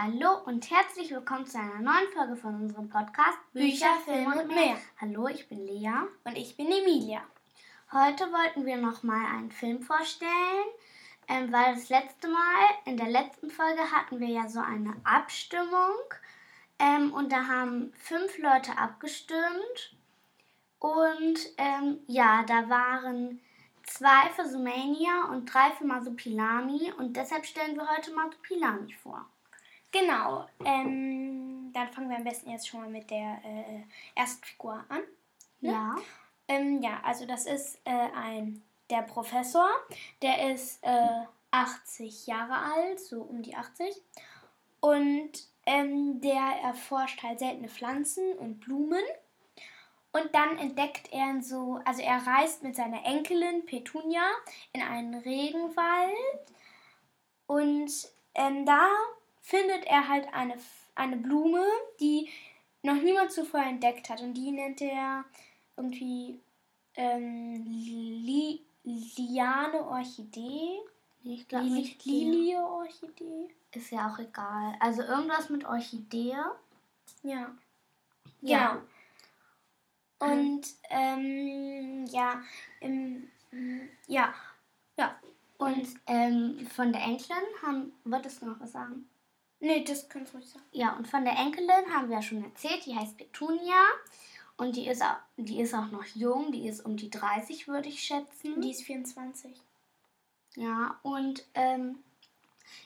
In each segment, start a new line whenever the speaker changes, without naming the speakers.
Hallo und herzlich willkommen zu einer neuen Folge von unserem Podcast
Bücher, Film und mehr.
Hallo, ich bin Lea.
Und ich bin Emilia.
Heute wollten wir nochmal einen Film vorstellen, ähm, weil das letzte Mal, in der letzten Folge hatten wir ja so eine Abstimmung ähm, und da haben fünf Leute abgestimmt und ähm, ja, da waren zwei für Sumania und drei für Masupilami und deshalb stellen wir heute Masupilami vor.
Genau. Ähm, dann fangen wir am besten jetzt schon mal mit der äh, ersten Figur an.
Ne? Ja.
Ähm, ja, also das ist äh, ein der Professor, der ist äh, 80 Jahre alt, so um die 80. Und ähm, der erforscht halt seltene Pflanzen und Blumen. Und dann entdeckt er so, also er reist mit seiner Enkelin Petunia in einen Regenwald. Und ähm, da findet er halt eine, eine Blume, die noch niemand zuvor entdeckt hat. Und die nennt er irgendwie ähm, Li Liane Orchidee.
Ich glaube
Li Lilie Orchidee.
Ist ja auch egal. Also irgendwas mit Orchidee.
Ja.
Ja.
Genau. Und ähm, ja, im, ja, ja.
Und ähm, von der Enkelin haben, wolltest du noch was sagen?
Nee, das kannst du ruhig sagen.
Ja, und von der Enkelin haben wir ja schon erzählt, die heißt Petunia. Und die ist, auch, die ist auch noch jung, die ist um die 30, würde ich schätzen.
Die ist 24.
Ja, und ähm,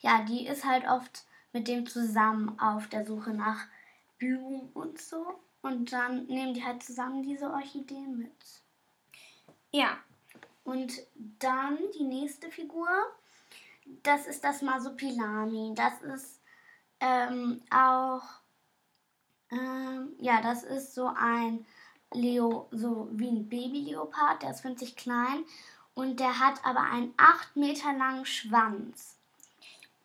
ja, die ist halt oft mit dem zusammen auf der Suche nach Blumen und so. Und dann nehmen die halt zusammen diese Orchideen mit.
Ja.
Und dann die nächste Figur, das ist das Masupilami. Das ist ähm, auch, ähm, ja, das ist so ein Leo, so wie ein Babyleopard, der ist winzig klein und der hat aber einen 8 Meter langen Schwanz.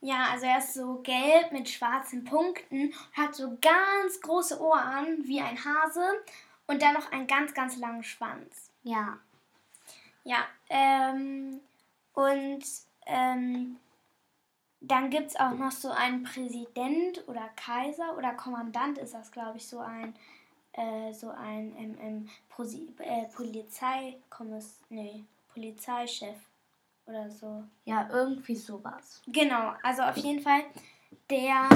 Ja, also er ist so gelb mit schwarzen Punkten, hat so ganz große Ohren wie ein Hase und dann noch einen ganz, ganz langen Schwanz.
Ja.
Ja, ähm, und ähm, dann gibt es auch noch so einen Präsident oder Kaiser oder Kommandant ist das, glaube ich, so ein, äh, so ein ähm, ähm, äh, Polizeikommiss, nee, Polizeichef oder so.
Ja, irgendwie sowas.
Genau, also auf jeden Fall, der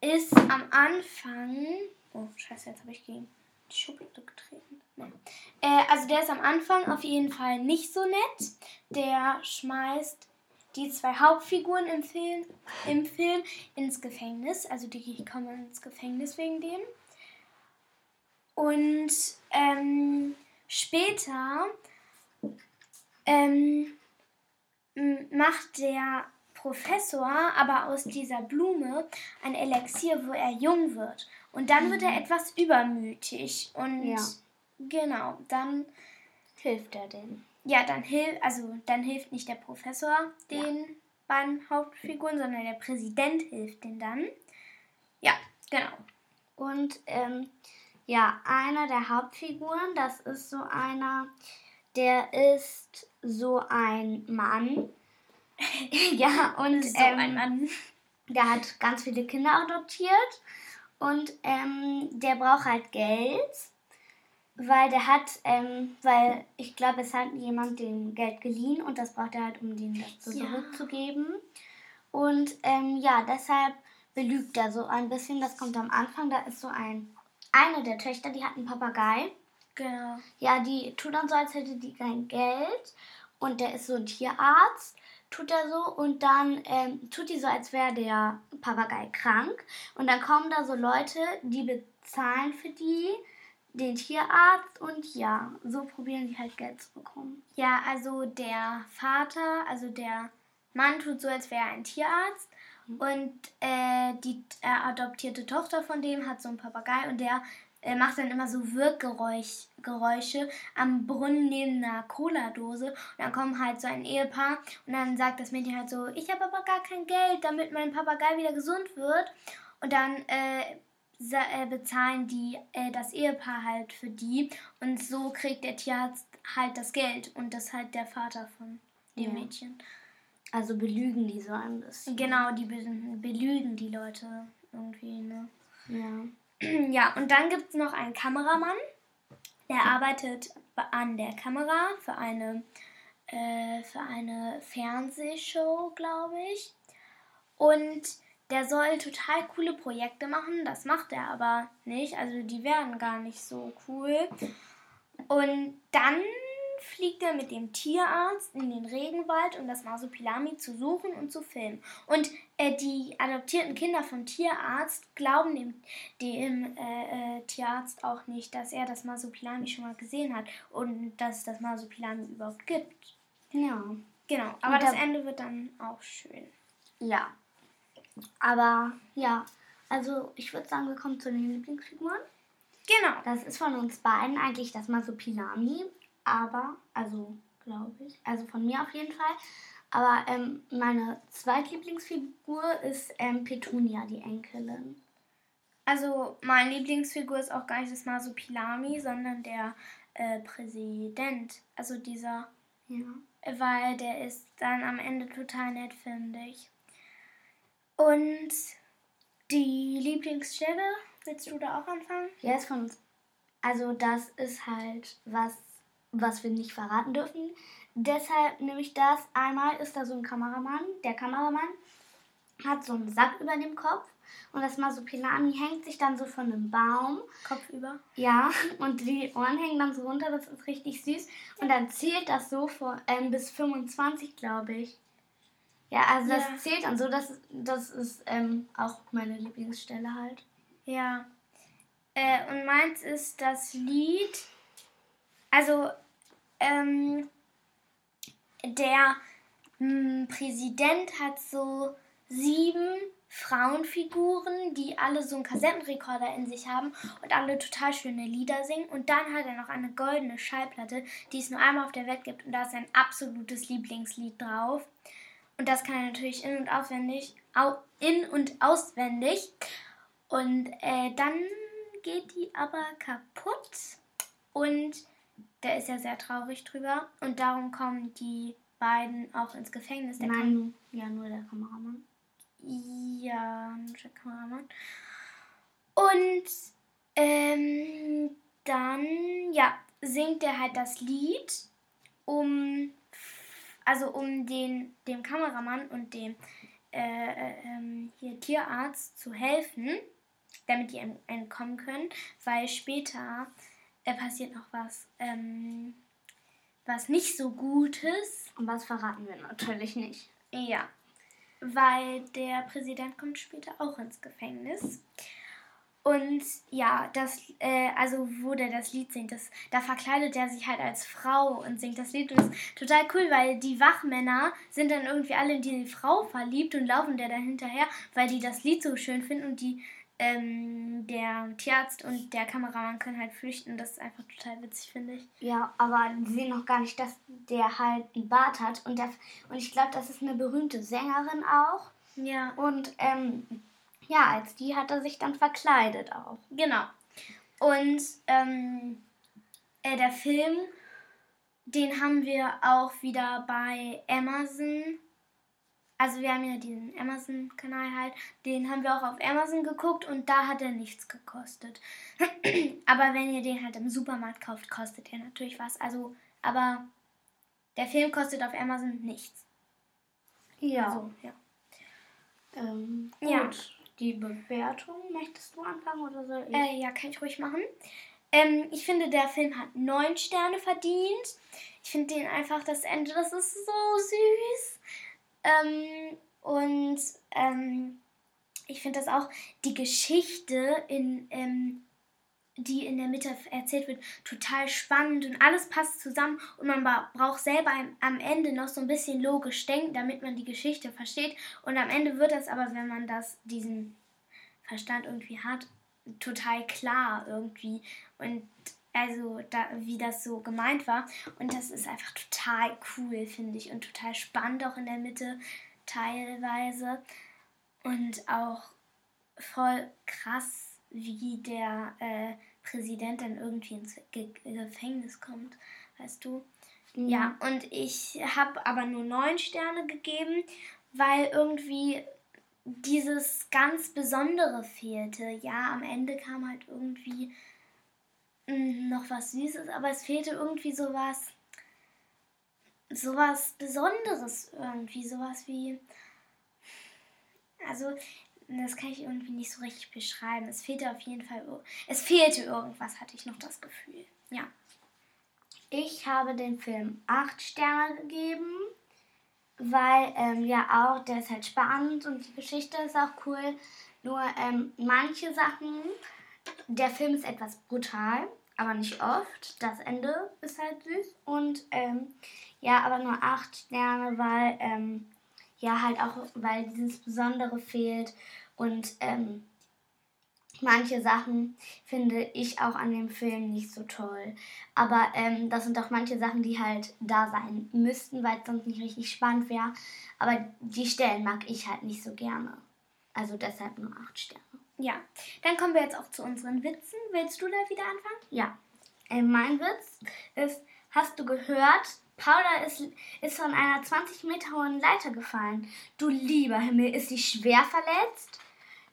ist am Anfang. Oh, scheiße, jetzt habe ich gegen die Schublade getreten. Nein. Äh, also der ist am Anfang auf jeden Fall nicht so nett. Der schmeißt die zwei Hauptfiguren im Film, im Film ins Gefängnis. Also die kommen ins Gefängnis wegen dem. Und ähm, später ähm, macht der Professor aber aus dieser Blume ein Elixier, wo er jung wird. Und dann wird er mhm. etwas übermütig. Und
ja.
genau, dann
hilft er denen.
Ja, dann hilft, also dann hilft nicht der Professor den ja. beiden Hauptfiguren, sondern der Präsident hilft denen dann. Ja, genau.
Und ähm, ja, einer der Hauptfiguren, das ist so einer, der ist so ein Mann. ja, und
so
ähm,
ein Mann.
der hat ganz viele Kinder adoptiert und ähm, der braucht halt Geld, weil der hat, ähm, weil ich glaube, es hat jemand dem Geld geliehen und das braucht er halt, um dem das
Ja.
zurückzugeben. Und ähm, ja, deshalb belügt er so ein bisschen. Das kommt am Anfang. Da ist so ein, eine der Töchter, die hat einen Papagei.
Genau.
Ja, die tut dann so, als hätte die kein Geld. Und der ist so ein Tierarzt, tut er so. Und dann ähm, tut die so, als wäre der Papagei krank. Und dann kommen da so Leute, die bezahlen für die den Tierarzt. Und ja, so probieren die halt Geld zu bekommen.
Ja, also der Vater, also der Mann tut so, als wäre er ein Tierarzt. Und äh, die äh, adoptierte Tochter von dem hat so einen Papagei und der äh, macht dann immer so Wirkgeräusche Geräusche am Brunnen neben einer Cola-Dose. Und dann kommt halt so ein Ehepaar und dann sagt das Mädchen halt so, ich habe aber gar kein Geld, damit mein Papagei wieder gesund wird. Und dann äh, bezahlen die äh, das Ehepaar halt für die. Und so kriegt der Tierarzt halt das Geld. Und das ist halt der Vater von dem
Ja.
Mädchen.
Also belügen die so ein bisschen.
Genau, die be belügen die Leute irgendwie, ne?
Ja.
Ja, und dann gibt es noch einen Kameramann, der arbeitet be- an der Kamera für eine, äh, für eine Fernsehshow, glaube ich. Und der soll total coole Projekte machen, das macht er aber nicht. Also die werden gar nicht so cool. Und dann fliegt er mit dem Tierarzt in den Regenwald, um das Masopilami zu suchen und zu filmen. Und äh, die adoptierten Kinder vom Tierarzt glauben dem, dem äh, äh, Tierarzt auch nicht, dass er das Masopilami schon mal gesehen hat und dass es das Masopilami überhaupt gibt.
Ja.
Genau, aber
Und
das
da-
Ende wird dann auch schön.
Ja. Aber ja, also ich würde sagen, wir kommen zu den Lieblingsfiguren.
Genau.
Das ist von uns beiden eigentlich das Masopilami, aber, also glaube ich, also von mir auf jeden Fall. Aber ähm, meine zweitlieblingsfigur ist ähm, Petunia, die Enkelin.
Also meine Lieblingsfigur ist auch gar nicht das Masopilami, sondern der äh, Präsident. Also dieser,
Ja.
weil der ist dann am Ende total nett, finde ich. Und die Lieblingsstelle, willst du da auch anfangen?
Ja, ist von uns. Also das ist halt was, was wir nicht verraten dürfen. Deshalb nehme ich das. Einmal ist da so ein Kameramann. Der Kameramann hat so einen Sack über dem Kopf und das Masopilami hängt sich dann so von einem Baum.
Kopf über.
Ja, und die Ohren hängen dann so runter. Das ist richtig süß. Und dann zählt das so vor, ähm, bis 25, glaube ich. Ja, also das
Ja.
zählt dann so. Das, das ist ähm, auch meine Lieblingsstelle halt.
Ja. Äh, und meins ist das Lied. Also, ähm, der mh, Präsident hat so sieben Frauenfiguren, die alle so einen Kassettenrekorder in sich haben und alle total schöne Lieder singen. Und dann hat er noch eine goldene Schallplatte, die es nur einmal auf der Welt gibt. Und da ist sein absolutes Lieblingslied drauf. Und das kann er natürlich in- und auswendig, au, in- und auswendig. Und äh, dann geht die aber kaputt. Und der ist ja sehr traurig drüber. Und darum kommen die beiden auch ins Gefängnis. Der
Nein, ja, nur der Kameramann.
ja, der Kameramann. Und ähm, dann, ja, singt er halt das Lied, um, also um den, dem Kameramann und dem äh, äh, ähm, hier Tierarzt zu helfen, damit die ent- entkommen können, weil später äh, passiert noch was, ähm, was nicht so Gutes.
Und was verraten wir natürlich nicht.
Ja, weil der Präsident kommt später auch ins Gefängnis. Und ja, das, äh, also wo der das Lied singt, das, da verkleidet er sich halt als Frau und singt das Lied. Und das ist total cool, weil die Wachmänner sind dann irgendwie alle in die Frau verliebt und laufen der dann hinterher, weil die das Lied so schön finden und die, ähm, der Tierarzt und der Kameramann können halt flüchten. Das ist einfach total witzig, finde ich.
Ja, aber die sehen noch gar nicht, dass der halt einen Bart hat. Und, der, und ich glaube, das ist eine berühmte Sängerin auch.
Ja.
Und ähm, ja, als die hat er sich dann verkleidet auch.
Genau. Und ähm, äh, der Film, den haben wir auch wieder bei Amazon. Also wir haben ja diesen Amazon-Kanal halt, den haben wir auch auf Amazon geguckt und da hat er nichts gekostet. aber wenn ihr den halt im Supermarkt kauft, kostet er natürlich was. Also, aber der Film kostet auf Amazon nichts.
Ja.
So, ja.
Ähm,
Ja.
Die Bewertung, möchtest du anfangen oder soll ich?
Äh, ja, kann ich ruhig machen. Ähm, ich finde, der Film hat neun Sterne verdient. Ich finde den einfach, das Ende, das ist so süß. Ähm, und ähm, ich finde das auch, die Geschichte, in, ähm, die in der Mitte erzählt wird, total spannend und alles passt zusammen und man bra- braucht selber am- am Ende noch so ein bisschen logisch denken, damit man die Geschichte versteht. Und am Ende wird das aber, wenn man das, diesen Verstand irgendwie hat, total klar irgendwie. Und also, da, wie das so gemeint war. Und das ist einfach total cool, finde ich. Und total spannend auch in der Mitte teilweise. Und auch voll krass, wie der äh, Präsident dann irgendwie ins Ge Gefängnis kommt. Weißt du? Ja, und ich habe aber nur neun Sterne gegeben, weil irgendwie dieses ganz Besondere fehlte. Ja, am Ende kam halt irgendwie mh, noch was Süßes, aber es fehlte irgendwie sowas, sowas Besonderes irgendwie, sowas wie, also das kann ich irgendwie nicht so richtig beschreiben. Es fehlte auf jeden Fall, es fehlte irgendwas, hatte ich noch das Gefühl. Ja.
Ich habe den Film 8 Sterne gegeben, weil ähm, ja auch, der ist halt spannend und die Geschichte ist auch cool. Nur ähm, manche Sachen, der Film ist etwas brutal, aber nicht oft. Das Ende ist halt süß und ähm, ja, aber nur 8 Sterne, weil ähm, ja halt auch, weil dieses Besondere fehlt und ähm, manche Sachen finde ich auch an dem Film nicht so toll. Aber ähm, das sind auch manche Sachen, die halt da sein müssten, weil es sonst nicht richtig spannend wäre. Aber die Stellen mag ich halt nicht so gerne. Also deshalb nur 8 Sterne.
Ja, dann kommen wir jetzt auch zu unseren Witzen. Willst du da wieder anfangen?
Ja. Äh, mein Witz ist, hast du gehört, Paula ist, ist von einer 20 Meter hohen Leiter gefallen. Du lieber Himmel, ist sie schwer verletzt?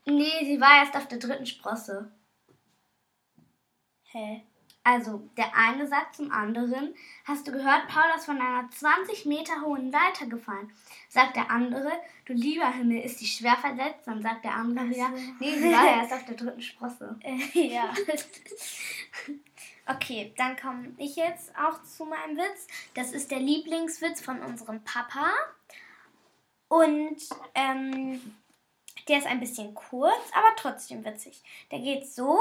Nee, sie war erst auf der dritten Sprosse.
Hä?
Also, der eine sagt zum anderen, hast du gehört, Paula ist von einer 20 Meter hohen Leiter gefallen. Sagt der andere, du lieber Himmel, ist sie schwer verletzt? Dann sagt der andere wieder, nee, sie war erst auf der dritten Sprosse.
Äh, ja. okay, dann komme ich jetzt auch zu meinem Witz. Das ist der Lieblingswitz von unserem Papa. Und ähm, der ist ein bisschen kurz, aber trotzdem witzig. Der geht so: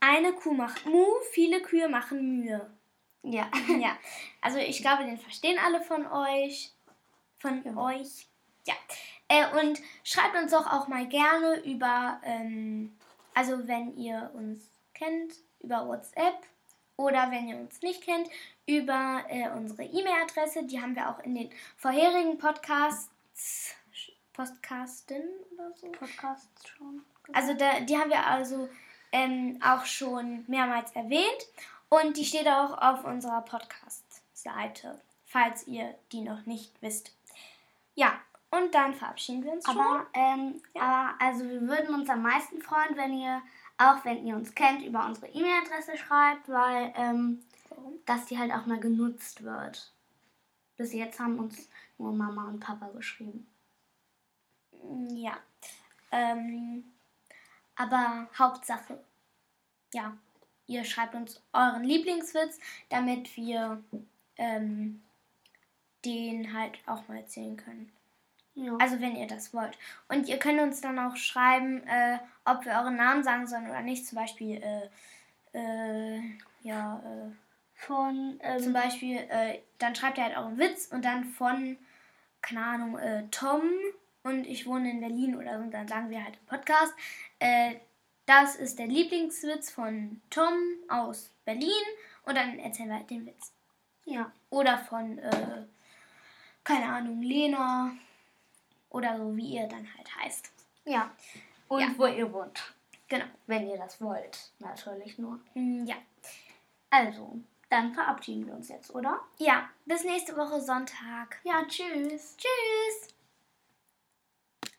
Eine Kuh macht Mu, viele Kühe machen Mühe.
Ja.
Ja. Also ich glaube, den verstehen alle von euch. Von
Ja.
euch. Ja. Äh, und schreibt uns doch auch mal gerne über, ähm, also wenn ihr uns kennt, über WhatsApp oder wenn ihr uns nicht kennt, über äh, unsere E-Mail-Adresse. Die haben wir auch in den vorherigen Podcasts, Podcasten oder so.
Podcast schon.
Also da, die haben wir also ähm, auch schon mehrmals erwähnt und die steht auch auf unserer Podcast-Seite, falls ihr die noch nicht wisst. Ja, und dann verabschieden wir uns schon.
Aber, ähm, aber also wir würden uns am meisten freuen, wenn ihr, auch wenn ihr uns kennt, über unsere E-Mail-Adresse schreibt, weil ähm, dass die halt auch mal genutzt wird. Bis jetzt haben uns nur Mama und Papa geschrieben.
Ja. Ähm, aber Hauptsache, ja, ihr schreibt uns euren Lieblingswitz, damit wir ähm, den halt auch mal erzählen können.
Ja.
Also wenn ihr das wollt. Und ihr könnt uns dann auch schreiben, äh, ob wir euren Namen sagen sollen oder nicht. Zum Beispiel, äh, äh, ja, äh,
von
zum
ähm,
Beispiel, äh, dann schreibt ihr halt euren Witz und dann von, keine Ahnung, äh, Tom und ich wohne in Berlin oder so. Und dann sagen wir halt im Podcast, das ist der Lieblingswitz von Tom aus Berlin und dann erzählen wir halt den Witz.
ja.
Oder von, äh, keine Ahnung, Lena oder so, wie ihr dann halt heißt.
Ja. Und
Ja.
wo ihr wohnt.
Genau.
Wenn ihr das wollt. Natürlich nur.
Mm, Ja.
Also, dann verabschieden wir uns jetzt, oder?
Ja, bis nächste Woche Sonntag.
Ja, tschüss.
Tschüss.